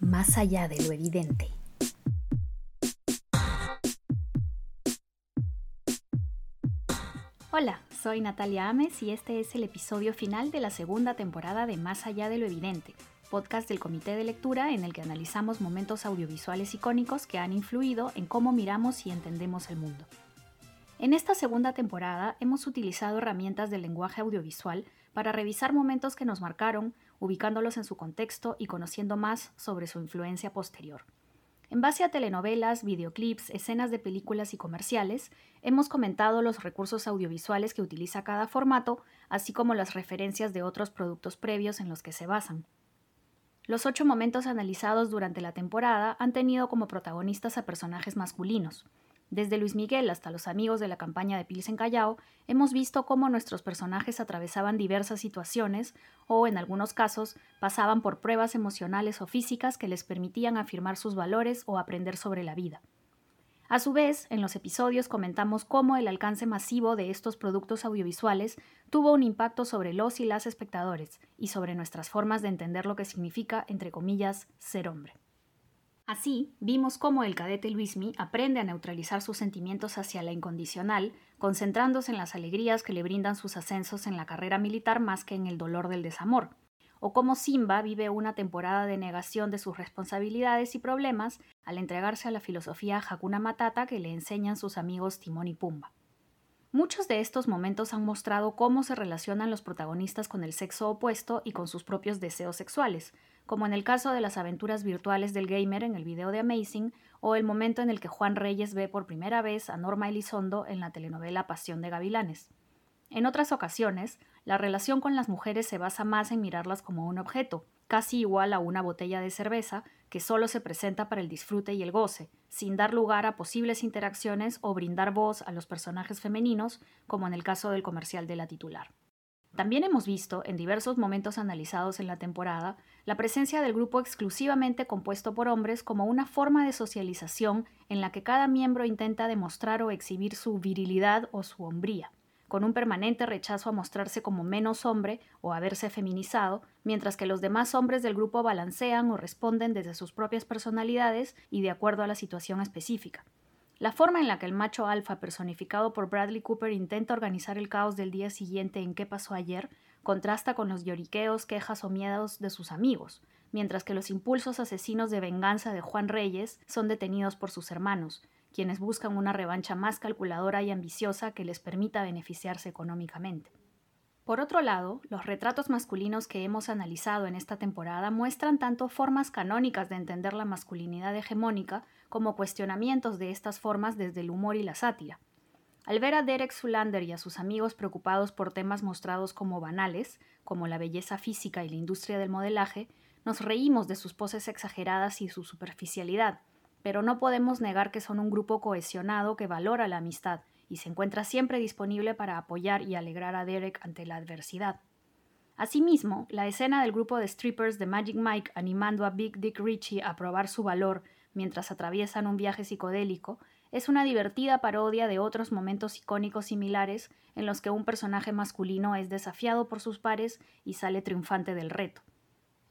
más allá de lo evidente. Hola, soy Natalia Ames y este es el episodio final de la segunda temporada de Más allá de lo evidente, podcast del Comité de Lectura en el que analizamos momentos audiovisuales icónicos que han influido en cómo miramos y entendemos el mundo. En esta segunda temporada hemos utilizado herramientas del lenguaje audiovisual para revisar momentos que nos marcaron, ubicándolos en su contexto y conociendo más sobre su influencia posterior. En base a telenovelas, videoclips, escenas de películas y comerciales, hemos comentado los recursos audiovisuales que utiliza cada formato, así como las referencias de otros productos previos en los que se basan. Los ocho momentos analizados durante la temporada han tenido como protagonistas a personajes masculinos, desde Luis Miguel hasta los amigos de la campaña de Pilsen Callao, hemos visto cómo nuestros personajes atravesaban diversas situaciones o, en algunos casos, pasaban por pruebas emocionales o físicas que les permitían afirmar sus valores o aprender sobre la vida. A su vez, en los episodios comentamos cómo el alcance masivo de estos productos audiovisuales tuvo un impacto sobre los y las espectadores y sobre nuestras formas de entender lo que significa, entre comillas, ser hombre. Así, vimos cómo el cadete Luismi aprende a neutralizar sus sentimientos hacia la incondicional, concentrándose en las alegrías que le brindan sus ascensos en la carrera militar más que en el dolor del desamor, o cómo Simba vive una temporada de negación de sus responsabilidades y problemas al entregarse a la filosofía Hakuna Matata que le enseñan sus amigos Timón y Pumba. Muchos de estos momentos han mostrado cómo se relacionan los protagonistas con el sexo opuesto y con sus propios deseos sexuales, como en el caso de las aventuras virtuales del gamer en el video de Amazing o el momento en el que Juan Reyes ve por primera vez a Norma Elizondo en la telenovela Pasión de Gavilanes. En otras ocasiones, la relación con las mujeres se basa más en mirarlas como un objeto, casi igual a una botella de cerveza que solo se presenta para el disfrute y el goce, sin dar lugar a posibles interacciones o brindar voz a los personajes femeninos, como en el caso del comercial de la titular. También hemos visto, en diversos momentos analizados en la temporada, la presencia del grupo exclusivamente compuesto por hombres como una forma de socialización en la que cada miembro intenta demostrar o exhibir su virilidad o su hombría, con un permanente rechazo a mostrarse como menos hombre o a verse feminizado, mientras que los demás hombres del grupo balancean o responden desde sus propias personalidades y de acuerdo a la situación específica. La forma en la que el macho alfa personificado por Bradley Cooper intenta organizar el caos del día siguiente en qué pasó ayer contrasta con los lloriqueos, quejas o miedos de sus amigos, mientras que los impulsos asesinos de venganza de Juan Reyes son detenidos por sus hermanos, quienes buscan una revancha más calculadora y ambiciosa que les permita beneficiarse económicamente. Por otro lado, los retratos masculinos que hemos analizado en esta temporada muestran tanto formas canónicas de entender la masculinidad hegemónica como cuestionamientos de estas formas desde el humor y la sátira. Al ver a Derek Zulander y a sus amigos preocupados por temas mostrados como banales, como la belleza física y la industria del modelaje, nos reímos de sus poses exageradas y su superficialidad, pero no podemos negar que son un grupo cohesionado que valora la amistad y se encuentra siempre disponible para apoyar y alegrar a Derek ante la adversidad. Asimismo, la escena del grupo de strippers de Magic Mike animando a Big Dick Ritchie a probar su valor mientras atraviesan un viaje psicodélico es una divertida parodia de otros momentos icónicos similares en los que un personaje masculino es desafiado por sus pares y sale triunfante del reto.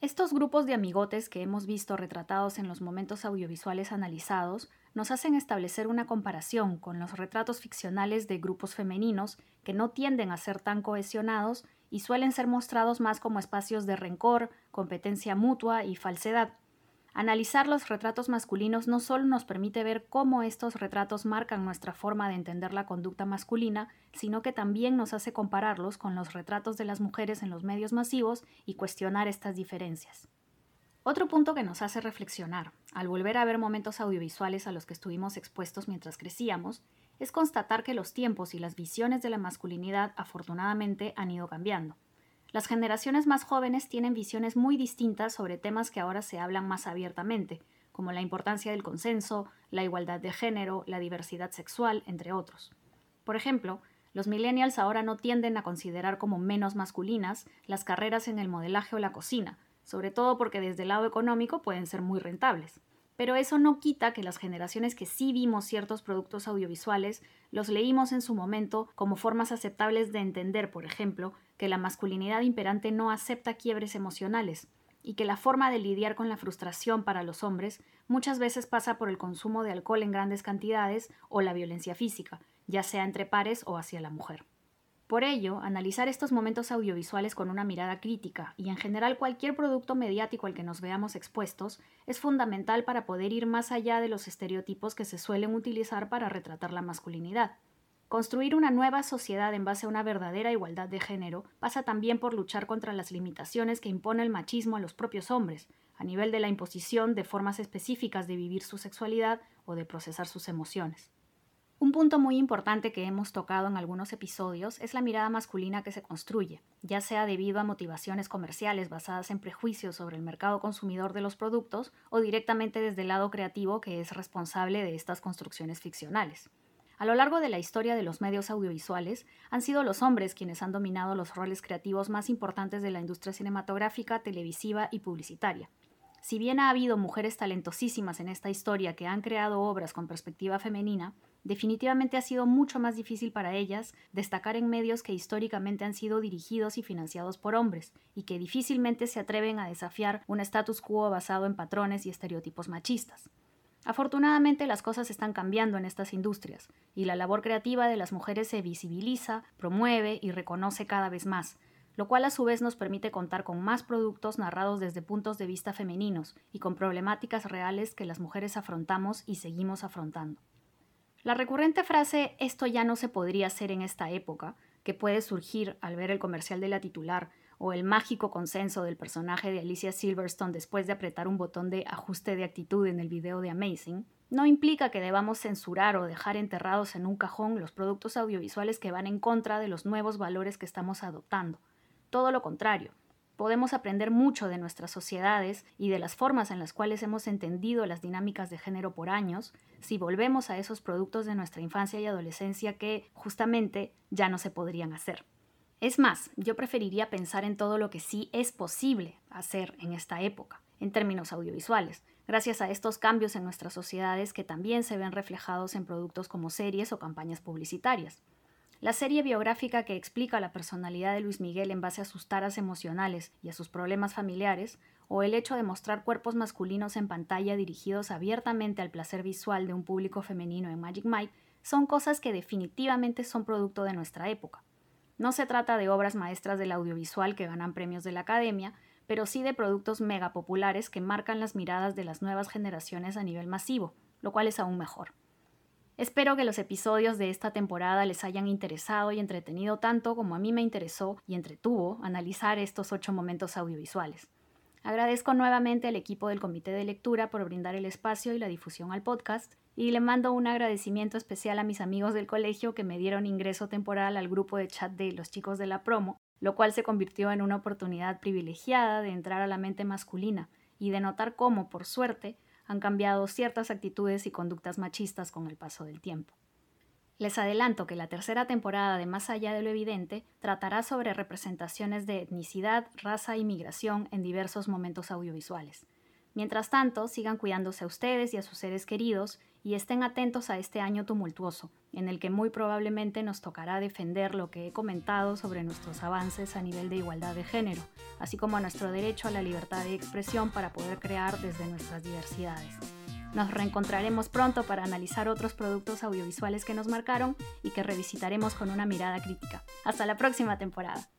Estos grupos de amigotes que hemos visto retratados en los momentos audiovisuales analizados nos hacen establecer una comparación con los retratos ficcionales de grupos femeninos que no tienden a ser tan cohesionados y suelen ser mostrados más como espacios de rencor, competencia mutua y falsedad. Analizar los retratos masculinos no solo nos permite ver cómo estos retratos marcan nuestra forma de entender la conducta masculina, sino que también nos hace compararlos con los retratos de las mujeres en los medios masivos y cuestionar estas diferencias. Otro punto que nos hace reflexionar, al volver a ver momentos audiovisuales a los que estuvimos expuestos mientras crecíamos, es constatar que los tiempos y las visiones de la masculinidad afortunadamente han ido cambiando. Las generaciones más jóvenes tienen visiones muy distintas sobre temas que ahora se hablan más abiertamente, como la importancia del consenso, la igualdad de género, la diversidad sexual, entre otros. Por ejemplo, los millennials ahora no tienden a considerar como menos masculinas las carreras en el modelaje o la cocina, sobre todo porque desde el lado económico pueden ser muy rentables. Pero eso no quita que las generaciones que sí vimos ciertos productos audiovisuales los leímos en su momento como formas aceptables de entender, por ejemplo, que la masculinidad imperante no acepta quiebres emocionales, y que la forma de lidiar con la frustración para los hombres muchas veces pasa por el consumo de alcohol en grandes cantidades o la violencia física, ya sea entre pares o hacia la mujer. Por ello, analizar estos momentos audiovisuales con una mirada crítica y en general cualquier producto mediático al que nos veamos expuestos es fundamental para poder ir más allá de los estereotipos que se suelen utilizar para retratar la masculinidad. Construir una nueva sociedad en base a una verdadera igualdad de género pasa también por luchar contra las limitaciones que impone el machismo a los propios hombres, a nivel de la imposición de formas específicas de vivir su sexualidad o de procesar sus emociones. Un punto muy importante que hemos tocado en algunos episodios es la mirada masculina que se construye, ya sea debido a motivaciones comerciales basadas en prejuicios sobre el mercado consumidor de los productos o directamente desde el lado creativo que es responsable de estas construcciones ficcionales. A lo largo de la historia de los medios audiovisuales, han sido los hombres quienes han dominado los roles creativos más importantes de la industria cinematográfica, televisiva y publicitaria. Si bien ha habido mujeres talentosísimas en esta historia que han creado obras con perspectiva femenina, definitivamente ha sido mucho más difícil para ellas destacar en medios que históricamente han sido dirigidos y financiados por hombres, y que difícilmente se atreven a desafiar un status quo basado en patrones y estereotipos machistas. Afortunadamente las cosas están cambiando en estas industrias y la labor creativa de las mujeres se visibiliza, promueve y reconoce cada vez más, lo cual a su vez nos permite contar con más productos narrados desde puntos de vista femeninos y con problemáticas reales que las mujeres afrontamos y seguimos afrontando. La recurrente frase esto ya no se podría hacer en esta época, que puede surgir al ver el comercial de la titular o el mágico consenso del personaje de Alicia Silverstone después de apretar un botón de ajuste de actitud en el video de Amazing, no implica que debamos censurar o dejar enterrados en un cajón los productos audiovisuales que van en contra de los nuevos valores que estamos adoptando. Todo lo contrario, podemos aprender mucho de nuestras sociedades y de las formas en las cuales hemos entendido las dinámicas de género por años si volvemos a esos productos de nuestra infancia y adolescencia que justamente ya no se podrían hacer. Es más, yo preferiría pensar en todo lo que sí es posible hacer en esta época, en términos audiovisuales, gracias a estos cambios en nuestras sociedades que también se ven reflejados en productos como series o campañas publicitarias. La serie biográfica que explica la personalidad de Luis Miguel en base a sus taras emocionales y a sus problemas familiares, o el hecho de mostrar cuerpos masculinos en pantalla dirigidos abiertamente al placer visual de un público femenino en Magic Mike, son cosas que definitivamente son producto de nuestra época. No se trata de obras maestras del audiovisual que ganan premios de la academia, pero sí de productos mega populares que marcan las miradas de las nuevas generaciones a nivel masivo, lo cual es aún mejor. Espero que los episodios de esta temporada les hayan interesado y entretenido tanto como a mí me interesó y entretuvo analizar estos ocho momentos audiovisuales. Agradezco nuevamente al equipo del Comité de Lectura por brindar el espacio y la difusión al podcast y le mando un agradecimiento especial a mis amigos del colegio que me dieron ingreso temporal al grupo de chat de los chicos de la promo, lo cual se convirtió en una oportunidad privilegiada de entrar a la mente masculina y de notar cómo, por suerte, han cambiado ciertas actitudes y conductas machistas con el paso del tiempo. Les adelanto que la tercera temporada de Más allá de lo evidente tratará sobre representaciones de etnicidad, raza y migración en diversos momentos audiovisuales. Mientras tanto, sigan cuidándose a ustedes y a sus seres queridos y estén atentos a este año tumultuoso, en el que muy probablemente nos tocará defender lo que he comentado sobre nuestros avances a nivel de igualdad de género, así como a nuestro derecho a la libertad de expresión para poder crear desde nuestras diversidades. Nos reencontraremos pronto para analizar otros productos audiovisuales que nos marcaron y que revisitaremos con una mirada crítica. Hasta la próxima temporada.